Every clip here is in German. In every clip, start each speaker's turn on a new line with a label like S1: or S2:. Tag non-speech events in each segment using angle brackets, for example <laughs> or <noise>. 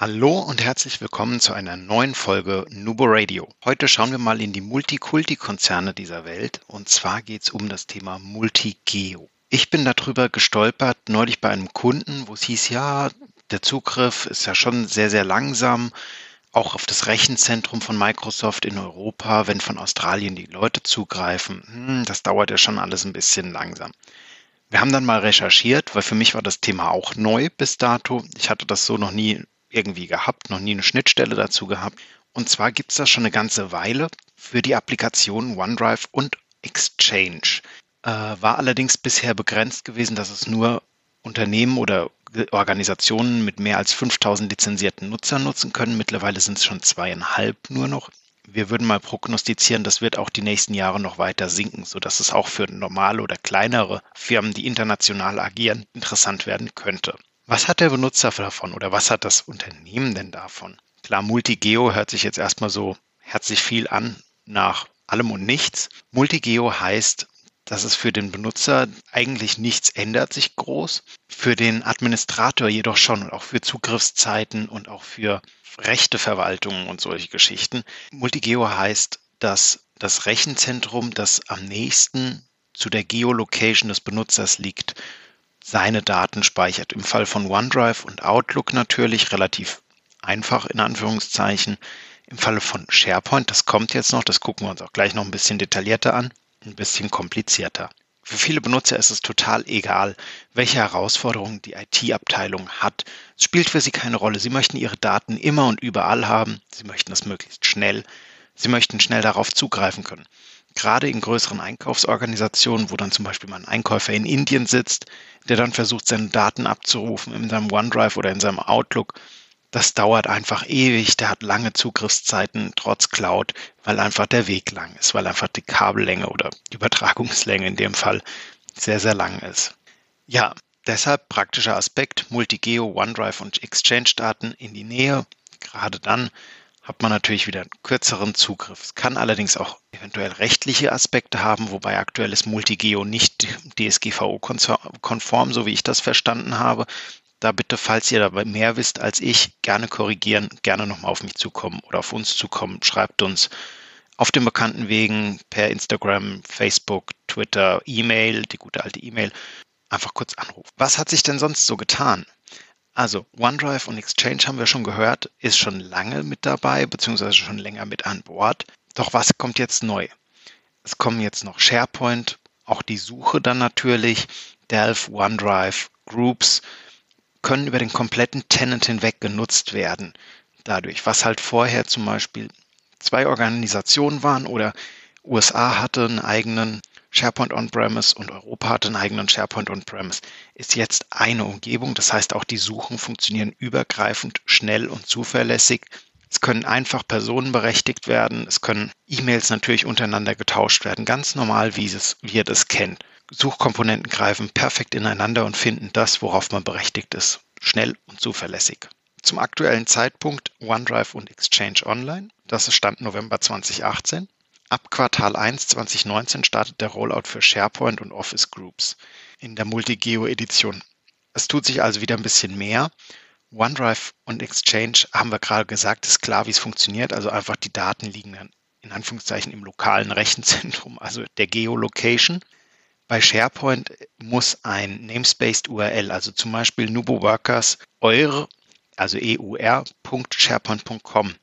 S1: Hallo und herzlich willkommen zu einer neuen Folge Nubo Radio. Heute schauen wir mal in die Multikulti-Konzerne dieser Welt und zwar geht es um das Thema Multigeo. Ich bin darüber gestolpert neulich bei einem Kunden, wo es hieß, ja, der Zugriff ist ja schon sehr, sehr langsam auch auf das Rechenzentrum von Microsoft in Europa, wenn von Australien die Leute zugreifen, hm, das dauert ja schon alles ein bisschen langsam. Wir haben dann mal recherchiert, weil für mich war das Thema auch neu bis dato. Ich hatte das so noch nie irgendwie gehabt, noch nie eine Schnittstelle dazu gehabt. Und zwar gibt es das schon eine ganze Weile für die Applikationen OneDrive und Exchange. Äh, war allerdings bisher begrenzt gewesen, dass es nur Unternehmen oder Organisationen mit mehr als 5000 lizenzierten Nutzern nutzen können. Mittlerweile sind es schon zweieinhalb nur noch. Wir würden mal prognostizieren, das wird auch die nächsten Jahre noch weiter sinken, sodass es auch für normale oder kleinere Firmen, die international agieren, interessant werden könnte. Was hat der Benutzer davon oder was hat das Unternehmen denn davon? Klar, Multigeo hört sich jetzt erstmal so herzlich viel an nach allem und nichts. Multigeo heißt, dass es für den Benutzer eigentlich nichts ändert sich groß, für den Administrator jedoch schon und auch für Zugriffszeiten und auch für Rechteverwaltungen und solche Geschichten. Multigeo heißt, dass das Rechenzentrum, das am nächsten zu der Geolocation des Benutzers liegt, seine Daten speichert. Im Fall von OneDrive und Outlook natürlich relativ einfach in Anführungszeichen. Im Falle von SharePoint, das kommt jetzt noch, das gucken wir uns auch gleich noch ein bisschen detaillierter an, ein bisschen komplizierter. Für viele Benutzer ist es total egal, welche Herausforderungen die IT-Abteilung hat. Es spielt für sie keine Rolle. Sie möchten ihre Daten immer und überall haben. Sie möchten das möglichst schnell. Sie möchten schnell darauf zugreifen können. Gerade in größeren Einkaufsorganisationen, wo dann zum Beispiel mal ein Einkäufer in Indien sitzt, der dann versucht, seine Daten abzurufen in seinem OneDrive oder in seinem Outlook, das dauert einfach ewig, der hat lange Zugriffszeiten trotz Cloud, weil einfach der Weg lang ist, weil einfach die Kabellänge oder die Übertragungslänge in dem Fall sehr, sehr lang ist. Ja, deshalb praktischer Aspekt, Multigeo, OneDrive und Exchange-Daten in die Nähe. Gerade dann hat man natürlich wieder einen kürzeren Zugriff. Es kann allerdings auch eventuell rechtliche Aspekte haben, wobei aktuell ist Multigeo nicht DSGVO-konform, so wie ich das verstanden habe da bitte, falls ihr dabei mehr wisst als ich, gerne korrigieren, gerne nochmal auf mich zukommen oder auf uns zukommen. Schreibt uns auf den bekannten Wegen per Instagram, Facebook, Twitter, E-Mail, die gute alte E-Mail, einfach kurz anrufen. Was hat sich denn sonst so getan? Also OneDrive und Exchange haben wir schon gehört, ist schon lange mit dabei, beziehungsweise schon länger mit an Bord. Doch was kommt jetzt neu? Es kommen jetzt noch SharePoint, auch die Suche dann natürlich, Delph, OneDrive, Groups, können über den kompletten Tenant hinweg genutzt werden. Dadurch, was halt vorher zum Beispiel zwei Organisationen waren oder USA hatte einen eigenen SharePoint On-Premise und Europa hatte einen eigenen SharePoint On-Premise, ist jetzt eine Umgebung. Das heißt, auch die Suchen funktionieren übergreifend, schnell und zuverlässig. Es können einfach Personen berechtigt werden. Es können E-Mails natürlich untereinander getauscht werden. Ganz normal, wie, es, wie ihr das kennt. Suchkomponenten greifen perfekt ineinander und finden das, worauf man berechtigt ist, schnell und zuverlässig. Zum aktuellen Zeitpunkt OneDrive und Exchange Online. Das ist Stand November 2018. Ab Quartal 1 2019 startet der Rollout für SharePoint und Office Groups in der Multigeo-Edition. Es tut sich also wieder ein bisschen mehr. OneDrive und Exchange haben wir gerade gesagt, ist klar, wie es funktioniert. Also einfach die Daten liegen dann in Anführungszeichen im lokalen <laughs> Rechenzentrum, also der Geolocation. Bei SharePoint muss ein Namespaced URL, also zum Beispiel nuboworkers eure, also eur.sharepoint.com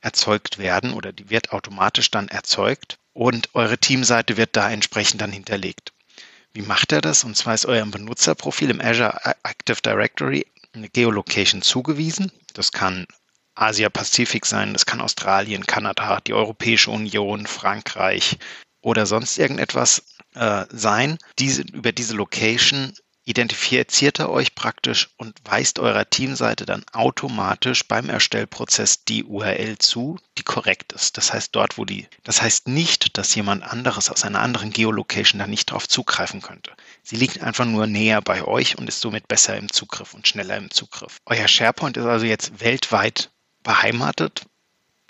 S1: erzeugt werden oder die wird automatisch dann erzeugt und eure Teamseite wird da entsprechend dann hinterlegt. Wie macht er das? Und zwar ist eurem Benutzerprofil im Azure Active Directory eine Geolocation zugewiesen. Das kann Asia-Pazifik sein, das kann Australien, Kanada, die Europäische Union, Frankreich oder sonst irgendetwas äh, sein, diese, über diese Location identifiziert er euch praktisch und weist eurer Teamseite dann automatisch beim Erstellprozess die URL zu, die korrekt ist. Das heißt dort, wo die, das heißt nicht, dass jemand anderes aus einer anderen Geolocation da nicht drauf zugreifen könnte. Sie liegt einfach nur näher bei euch und ist somit besser im Zugriff und schneller im Zugriff. Euer SharePoint ist also jetzt weltweit beheimatet.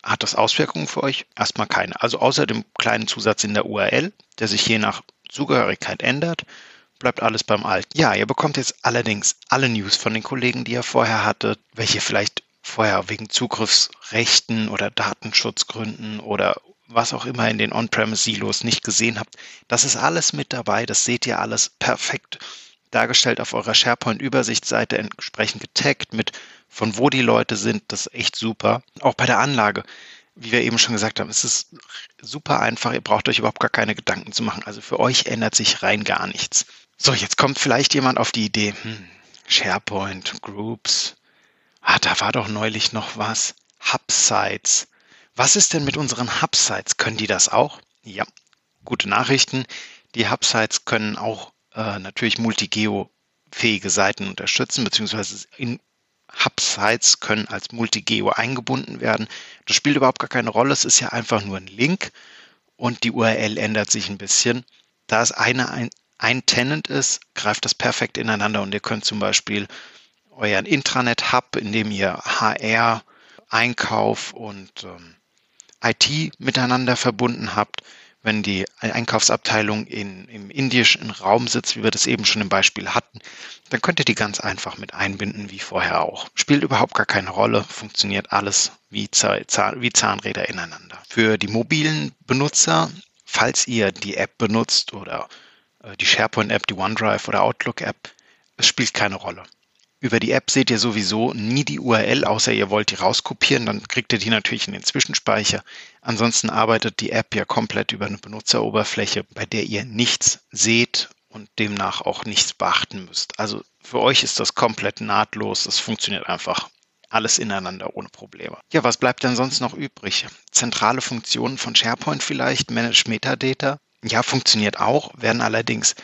S1: Hat das Auswirkungen für euch? Erstmal keine. Also außer dem kleinen Zusatz in der URL, der sich je nach Zugehörigkeit ändert bleibt alles beim Alten. Ja, ihr bekommt jetzt allerdings alle News von den Kollegen, die ihr vorher hattet, welche vielleicht vorher wegen Zugriffsrechten oder Datenschutzgründen oder was auch immer in den On-Premise-Silos nicht gesehen habt. Das ist alles mit dabei. Das seht ihr alles perfekt dargestellt auf eurer SharePoint-Übersichtsseite, entsprechend getaggt mit von wo die Leute sind. Das ist echt super. Auch bei der Anlage wie wir eben schon gesagt haben, es ist super einfach. Ihr braucht euch überhaupt gar keine Gedanken zu machen. Also für euch ändert sich rein gar nichts. So, jetzt kommt vielleicht jemand auf die Idee, hm, SharePoint, Groups, ah, da war doch neulich noch was, Hubsites. Was ist denn mit unseren Hubsites? Können die das auch? Ja, gute Nachrichten. Die Hubsites können auch äh, natürlich multigeo-fähige Seiten unterstützen, beziehungsweise in Hubsites können als Multigeo eingebunden werden. Das spielt überhaupt gar keine Rolle. Es ist ja einfach nur ein Link und die URL ändert sich ein bisschen. Da es eine ein, ein Tenant ist, greift das perfekt ineinander und ihr könnt zum Beispiel euren Intranet-Hub, in dem ihr HR, Einkauf und ähm, IT miteinander verbunden habt, wenn die Einkaufsabteilung in, im indischen Raum sitzt, wie wir das eben schon im Beispiel hatten, dann könnt ihr die ganz einfach mit einbinden, wie vorher auch. Spielt überhaupt gar keine Rolle, funktioniert alles wie, wie Zahnräder ineinander. Für die mobilen Benutzer, falls ihr die App benutzt oder die SharePoint-App, die OneDrive oder Outlook-App, es spielt keine Rolle. Über die App seht ihr sowieso nie die URL, außer ihr wollt die rauskopieren, dann kriegt ihr die natürlich in den Zwischenspeicher. Ansonsten arbeitet die App ja komplett über eine Benutzeroberfläche, bei der ihr nichts seht und demnach auch nichts beachten müsst. Also für euch ist das komplett nahtlos, das funktioniert einfach alles ineinander ohne Probleme. Ja, was bleibt denn sonst noch übrig? Zentrale Funktionen von SharePoint vielleicht, Manage Metadata. Ja, funktioniert auch, werden allerdings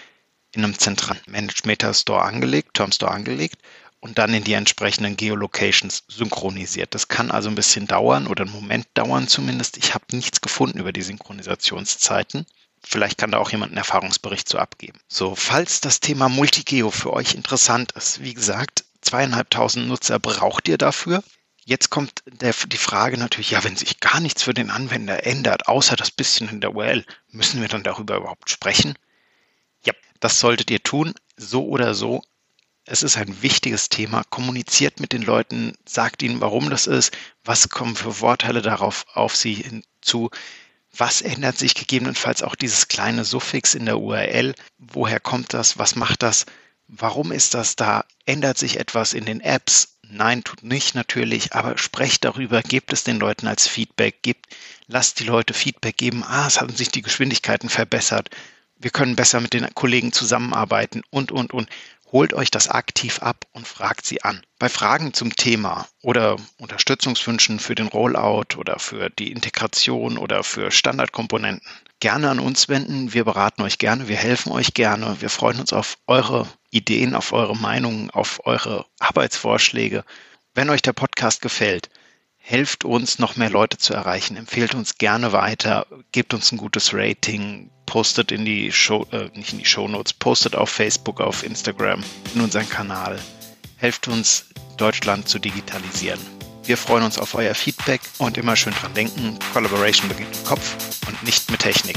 S1: in einem zentralen Manage Meta Store angelegt, Term Store angelegt und dann in die entsprechenden Geolocations synchronisiert. Das kann also ein bisschen dauern oder einen Moment dauern zumindest. Ich habe nichts gefunden über die Synchronisationszeiten. Vielleicht kann da auch jemand einen Erfahrungsbericht zu abgeben. So, falls das Thema Multigeo für euch interessant ist, wie gesagt, zweieinhalbtausend Nutzer braucht ihr dafür. Jetzt kommt der, die Frage natürlich, ja, wenn sich gar nichts für den Anwender ändert, außer das bisschen in der URL, müssen wir dann darüber überhaupt sprechen? Ja, das solltet ihr tun. So oder so es ist ein wichtiges Thema. Kommuniziert mit den Leuten, sagt ihnen, warum das ist, was kommen für Vorteile darauf auf sie hinzu, was ändert sich gegebenenfalls auch dieses kleine Suffix in der URL, woher kommt das, was macht das, warum ist das da, ändert sich etwas in den Apps, nein, tut nicht natürlich, aber sprecht darüber, gebt es den Leuten als Feedback, gebt, lasst die Leute Feedback geben, ah, es haben sich die Geschwindigkeiten verbessert, wir können besser mit den Kollegen zusammenarbeiten und, und, und holt euch das aktiv ab und fragt sie an. Bei Fragen zum Thema oder Unterstützungswünschen für den Rollout oder für die Integration oder für Standardkomponenten gerne an uns wenden. Wir beraten euch gerne, wir helfen euch gerne. Wir freuen uns auf eure Ideen, auf eure Meinungen, auf eure Arbeitsvorschläge. Wenn euch der Podcast gefällt, helft uns, noch mehr Leute zu erreichen. Empfehlt uns gerne weiter, gebt uns ein gutes Rating, postet in die Show, äh, nicht in die Show Notes, postet auf Facebook, auf Instagram, in unseren Kanal. Helft uns, Deutschland zu digitalisieren. Wir freuen uns auf euer Feedback und immer schön dran denken, Collaboration beginnt im Kopf und nicht mit Technik.